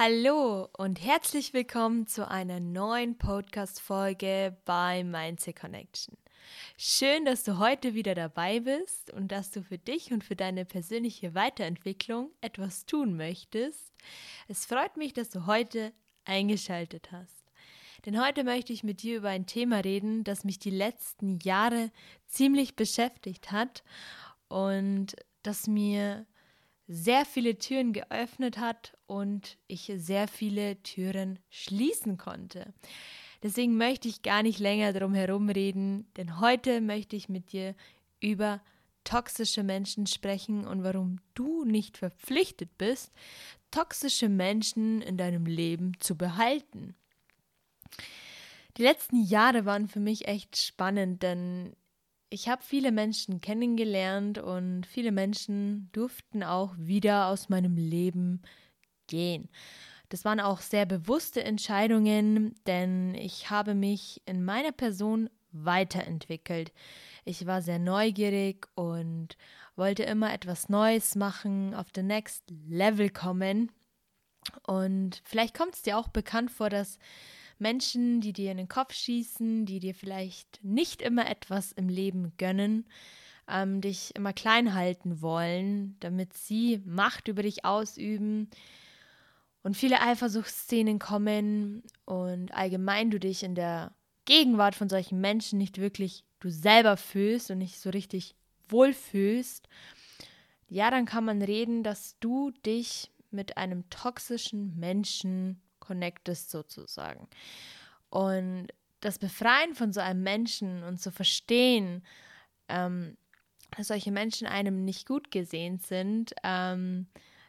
Hallo und herzlich willkommen zu einer neuen Podcast-Folge bei Mindset Connection. Schön, dass du heute wieder dabei bist und dass du für dich und für deine persönliche Weiterentwicklung etwas tun möchtest. Es freut mich, dass du heute eingeschaltet hast. Denn heute möchte ich mit dir über ein Thema reden, das mich die letzten Jahre ziemlich beschäftigt hat und das mir sehr viele Türen geöffnet hat und ich sehr viele Türen schließen konnte. Deswegen möchte ich gar nicht länger drum herum reden, denn heute möchte ich mit dir über toxische Menschen sprechen und warum du nicht verpflichtet bist, toxische Menschen in deinem Leben zu behalten. Die letzten Jahre waren für mich echt spannend, denn ich habe viele Menschen kennengelernt und viele Menschen durften auch wieder aus meinem Leben gehen. Das waren auch sehr bewusste Entscheidungen, denn ich habe mich in meiner Person weiterentwickelt. Ich war sehr neugierig und wollte immer etwas Neues machen, auf den Next Level kommen. Und vielleicht kommt es dir auch bekannt vor, dass Menschen, die dir in den Kopf schießen, die dir vielleicht nicht immer etwas im Leben gönnen, ähm, dich immer klein halten wollen, damit sie Macht über dich ausüben und viele Eifersuchtsszenen kommen und allgemein du dich in der Gegenwart von solchen Menschen nicht wirklich du selber fühlst und nicht so richtig wohlfühlst, ja, dann kann man reden, dass du dich mit einem toxischen Menschen connectest sozusagen. Und das Befreien von so einem Menschen und zu verstehen, ähm, dass solche Menschen einem nicht gut gesehen sind, ähm,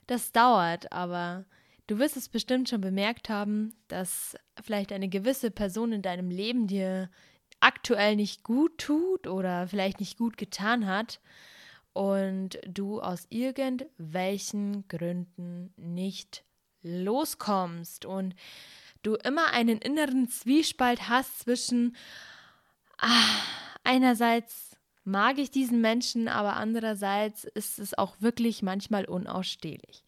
das dauert, aber du wirst es bestimmt schon bemerkt haben, dass vielleicht eine gewisse Person in deinem Leben dir aktuell nicht gut tut oder vielleicht nicht gut getan hat und du aus irgendwelchen Gründen nicht loskommst und du immer einen inneren Zwiespalt hast zwischen ah, einerseits mag ich diesen Menschen, aber andererseits ist es auch wirklich manchmal unausstehlich.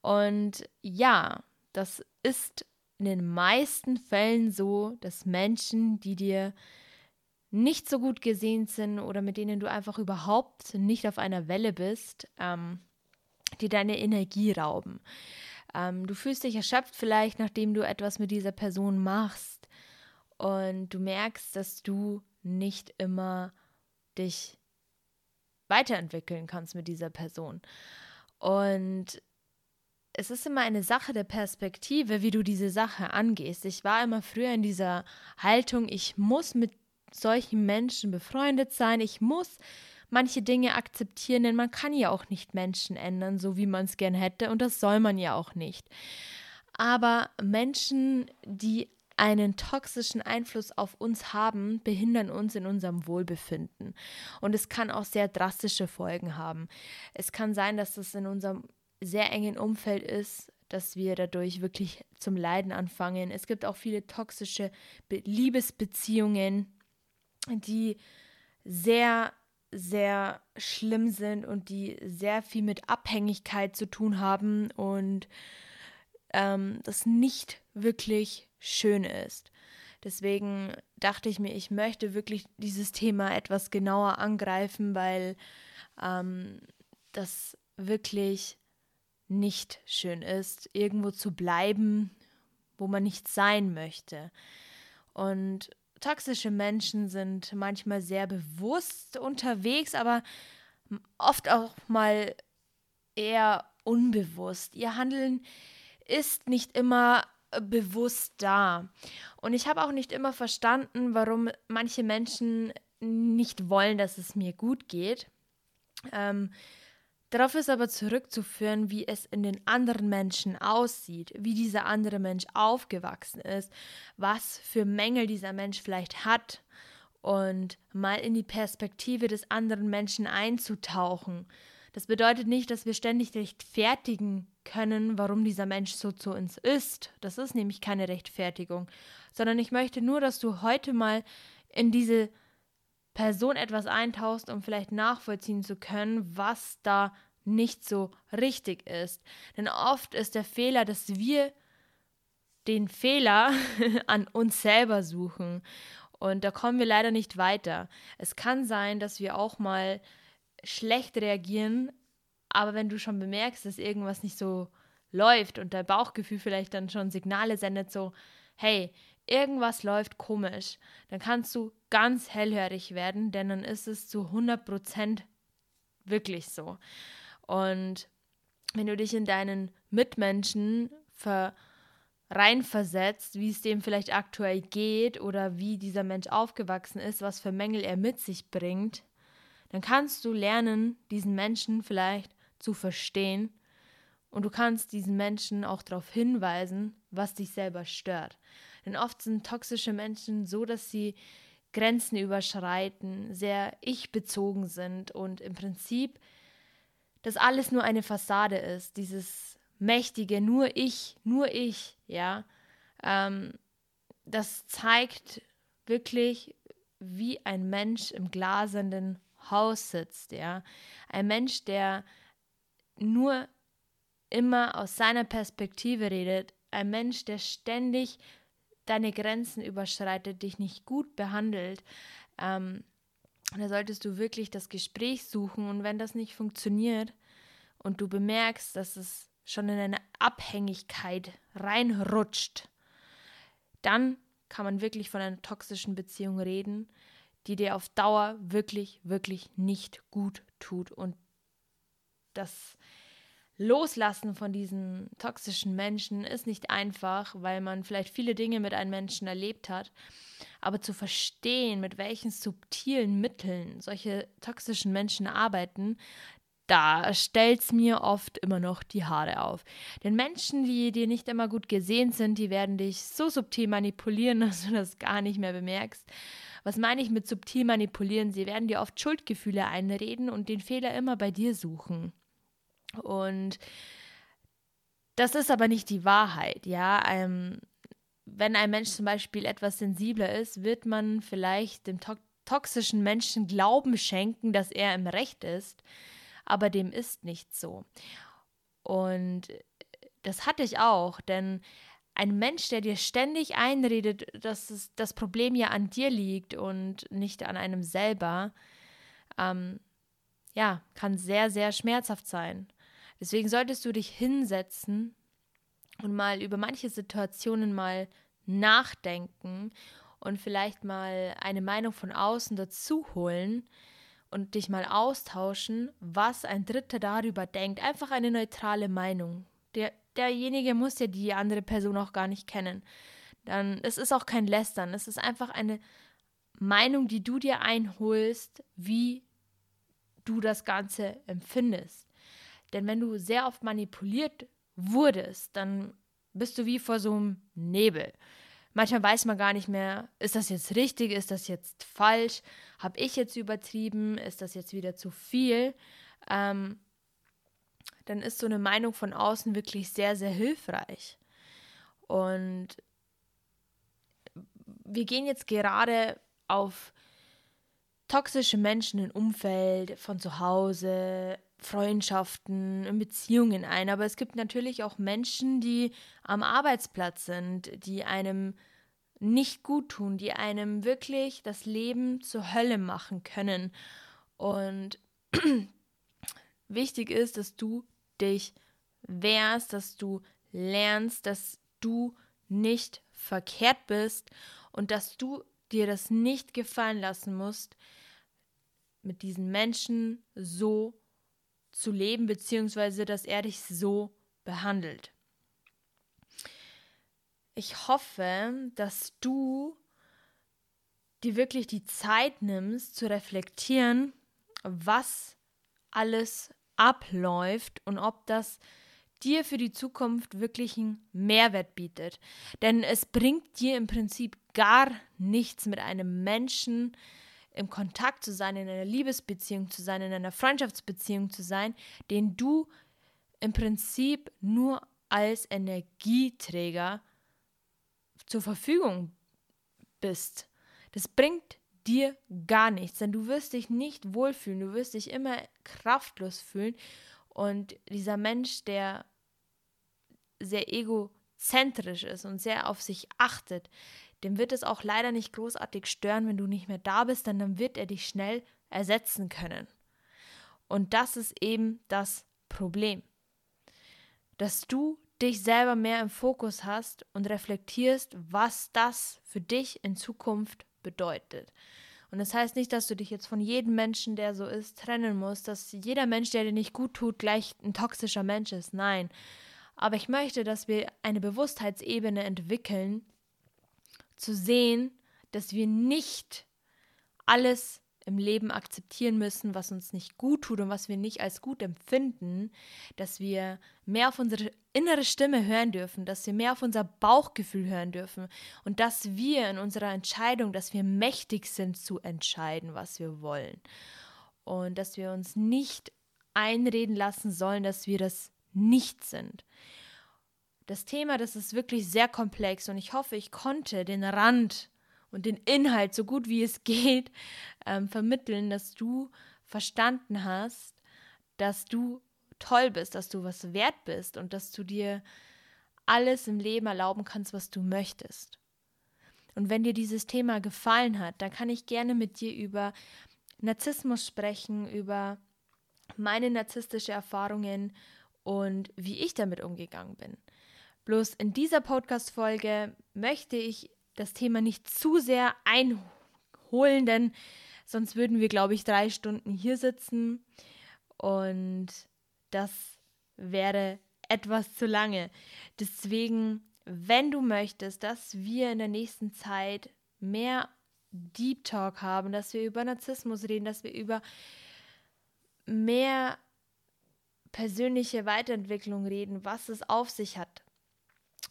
Und ja, das ist in den meisten Fällen so, dass Menschen, die dir nicht so gut gesehen sind oder mit denen du einfach überhaupt nicht auf einer Welle bist, ähm, die deine Energie rauben. Ähm, du fühlst dich erschöpft vielleicht, nachdem du etwas mit dieser Person machst und du merkst, dass du nicht immer dich weiterentwickeln kannst mit dieser Person. Und es ist immer eine Sache der Perspektive, wie du diese Sache angehst. Ich war immer früher in dieser Haltung, ich muss mit solchen Menschen befreundet sein, ich muss manche Dinge akzeptieren, denn man kann ja auch nicht Menschen ändern, so wie man es gern hätte, und das soll man ja auch nicht. Aber Menschen, die einen toxischen Einfluss auf uns haben, behindern uns in unserem Wohlbefinden. Und es kann auch sehr drastische Folgen haben. Es kann sein, dass es in unserem sehr engen Umfeld ist, dass wir dadurch wirklich zum Leiden anfangen. Es gibt auch viele toxische Liebesbeziehungen, die sehr sehr schlimm sind und die sehr viel mit Abhängigkeit zu tun haben und ähm, das nicht wirklich schön ist. Deswegen dachte ich mir, ich möchte wirklich dieses Thema etwas genauer angreifen, weil ähm, das wirklich nicht schön ist, irgendwo zu bleiben, wo man nicht sein möchte. Und toxische Menschen sind manchmal sehr bewusst unterwegs, aber oft auch mal eher unbewusst. Ihr Handeln ist nicht immer bewusst da. Und ich habe auch nicht immer verstanden, warum manche Menschen nicht wollen, dass es mir gut geht. Ähm, Darauf ist aber zurückzuführen, wie es in den anderen Menschen aussieht, wie dieser andere Mensch aufgewachsen ist, was für Mängel dieser Mensch vielleicht hat und mal in die Perspektive des anderen Menschen einzutauchen. Das bedeutet nicht, dass wir ständig rechtfertigen können, warum dieser Mensch so zu uns ist. Das ist nämlich keine Rechtfertigung, sondern ich möchte nur, dass du heute mal in diese Person etwas eintauchst, um vielleicht nachvollziehen zu können, was da nicht so richtig ist. Denn oft ist der Fehler, dass wir den Fehler an uns selber suchen. Und da kommen wir leider nicht weiter. Es kann sein, dass wir auch mal schlecht reagieren, aber wenn du schon bemerkst, dass irgendwas nicht so läuft und dein Bauchgefühl vielleicht dann schon Signale sendet, so, hey, irgendwas läuft komisch, dann kannst du ganz hellhörig werden, denn dann ist es zu 100 Prozent wirklich so. Und wenn du dich in deinen Mitmenschen ver reinversetzt, wie es dem vielleicht aktuell geht oder wie dieser Mensch aufgewachsen ist, was für Mängel er mit sich bringt, dann kannst du lernen, diesen Menschen vielleicht zu verstehen und du kannst diesen Menschen auch darauf hinweisen, was dich selber stört. Denn oft sind toxische Menschen so, dass sie Grenzen überschreiten, sehr ich-bezogen sind und im Prinzip das alles nur eine Fassade ist, dieses mächtige, nur ich, nur ich, ja. Ähm, das zeigt wirklich, wie ein Mensch im glasenden Haus sitzt, ja. Ein Mensch, der nur immer aus seiner Perspektive redet, ein Mensch, der ständig deine Grenzen überschreitet, dich nicht gut behandelt, ähm, da solltest du wirklich das Gespräch suchen und wenn das nicht funktioniert und du bemerkst, dass es schon in eine Abhängigkeit reinrutscht, dann kann man wirklich von einer toxischen Beziehung reden, die dir auf Dauer wirklich, wirklich nicht gut tut. Und das Loslassen von diesen toxischen Menschen ist nicht einfach, weil man vielleicht viele Dinge mit einem Menschen erlebt hat. Aber zu verstehen, mit welchen subtilen Mitteln solche toxischen Menschen arbeiten, da stellt es mir oft immer noch die Haare auf. Denn Menschen, die dir nicht immer gut gesehen sind, die werden dich so subtil manipulieren, dass du das gar nicht mehr bemerkst. Was meine ich mit subtil manipulieren? Sie werden dir oft Schuldgefühle einreden und den Fehler immer bei dir suchen. Und das ist aber nicht die Wahrheit, ja. Ähm, wenn ein Mensch zum Beispiel etwas sensibler ist, wird man vielleicht dem to toxischen Menschen Glauben schenken, dass er im Recht ist, aber dem ist nicht so. Und das hatte ich auch, denn ein Mensch, der dir ständig einredet, dass es, das Problem ja an dir liegt und nicht an einem selber, ähm, ja, kann sehr, sehr schmerzhaft sein. Deswegen solltest du dich hinsetzen und mal über manche Situationen mal nachdenken und vielleicht mal eine Meinung von außen dazu holen und dich mal austauschen, was ein Dritter darüber denkt. Einfach eine neutrale Meinung. Der, derjenige muss ja die andere Person auch gar nicht kennen. Dann, es ist auch kein Lästern, es ist einfach eine Meinung, die du dir einholst, wie du das Ganze empfindest. Denn wenn du sehr oft manipuliert wurdest, dann bist du wie vor so einem Nebel. Manchmal weiß man gar nicht mehr, ist das jetzt richtig, ist das jetzt falsch, habe ich jetzt übertrieben, ist das jetzt wieder zu viel. Ähm, dann ist so eine Meinung von außen wirklich sehr, sehr hilfreich. Und wir gehen jetzt gerade auf toxische Menschen im Umfeld, von zu Hause, Freundschaften, Beziehungen ein. Aber es gibt natürlich auch Menschen, die am Arbeitsplatz sind, die einem nicht gut tun, die einem wirklich das Leben zur Hölle machen können. Und wichtig ist, dass du dich wehrst, dass du lernst, dass du nicht verkehrt bist und dass du dir das nicht gefallen lassen musst, mit diesen Menschen so zu leben, beziehungsweise dass er dich so behandelt. Ich hoffe, dass du dir wirklich die Zeit nimmst zu reflektieren, was alles abläuft und ob das dir für die Zukunft wirklich einen Mehrwert bietet. Denn es bringt dir im Prinzip gar nichts mit einem Menschen, im Kontakt zu sein, in einer Liebesbeziehung zu sein, in einer Freundschaftsbeziehung zu sein, den du im Prinzip nur als Energieträger zur Verfügung bist. Das bringt dir gar nichts, denn du wirst dich nicht wohlfühlen, du wirst dich immer kraftlos fühlen und dieser Mensch, der sehr egozentrisch zentrisch ist und sehr auf sich achtet, dem wird es auch leider nicht großartig stören, wenn du nicht mehr da bist, denn dann wird er dich schnell ersetzen können. Und das ist eben das Problem. Dass du dich selber mehr im Fokus hast und reflektierst, was das für dich in Zukunft bedeutet. Und das heißt nicht, dass du dich jetzt von jedem Menschen, der so ist, trennen musst, dass jeder Mensch, der dir nicht gut tut, gleich ein toxischer Mensch ist. Nein. Aber ich möchte, dass wir eine Bewusstheitsebene entwickeln, zu sehen, dass wir nicht alles im Leben akzeptieren müssen, was uns nicht gut tut und was wir nicht als gut empfinden, dass wir mehr auf unsere innere Stimme hören dürfen, dass wir mehr auf unser Bauchgefühl hören dürfen und dass wir in unserer Entscheidung, dass wir mächtig sind zu entscheiden, was wir wollen und dass wir uns nicht einreden lassen sollen, dass wir das nicht sind. Das Thema, das ist wirklich sehr komplex und ich hoffe, ich konnte den Rand und den Inhalt so gut wie es geht ähm, vermitteln, dass du verstanden hast, dass du toll bist, dass du was wert bist und dass du dir alles im Leben erlauben kannst, was du möchtest. Und wenn dir dieses Thema gefallen hat, dann kann ich gerne mit dir über Narzissmus sprechen, über meine narzisstische Erfahrungen und wie ich damit umgegangen bin. Bloß in dieser Podcast-Folge möchte ich das Thema nicht zu sehr einholen, denn sonst würden wir, glaube ich, drei Stunden hier sitzen und das wäre etwas zu lange. Deswegen, wenn du möchtest, dass wir in der nächsten Zeit mehr Deep Talk haben, dass wir über Narzissmus reden, dass wir über mehr persönliche Weiterentwicklung reden, was es auf sich hat,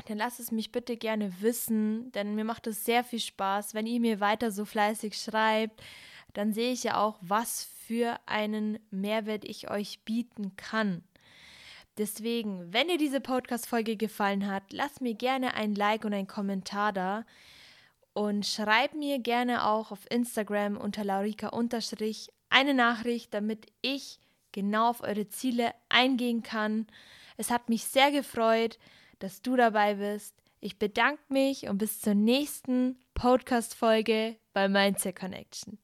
dann lasst es mich bitte gerne wissen, denn mir macht es sehr viel Spaß. Wenn ihr mir weiter so fleißig schreibt, dann sehe ich ja auch, was für einen Mehrwert ich euch bieten kann. Deswegen, wenn dir diese Podcast-Folge gefallen hat, lasst mir gerne ein Like und ein Kommentar da. Und schreib mir gerne auch auf Instagram unter Laurika eine Nachricht, damit ich genau auf eure Ziele eingehen kann. Es hat mich sehr gefreut dass du dabei bist. Ich bedanke mich und bis zur nächsten Podcast-Folge bei Mindset Connection.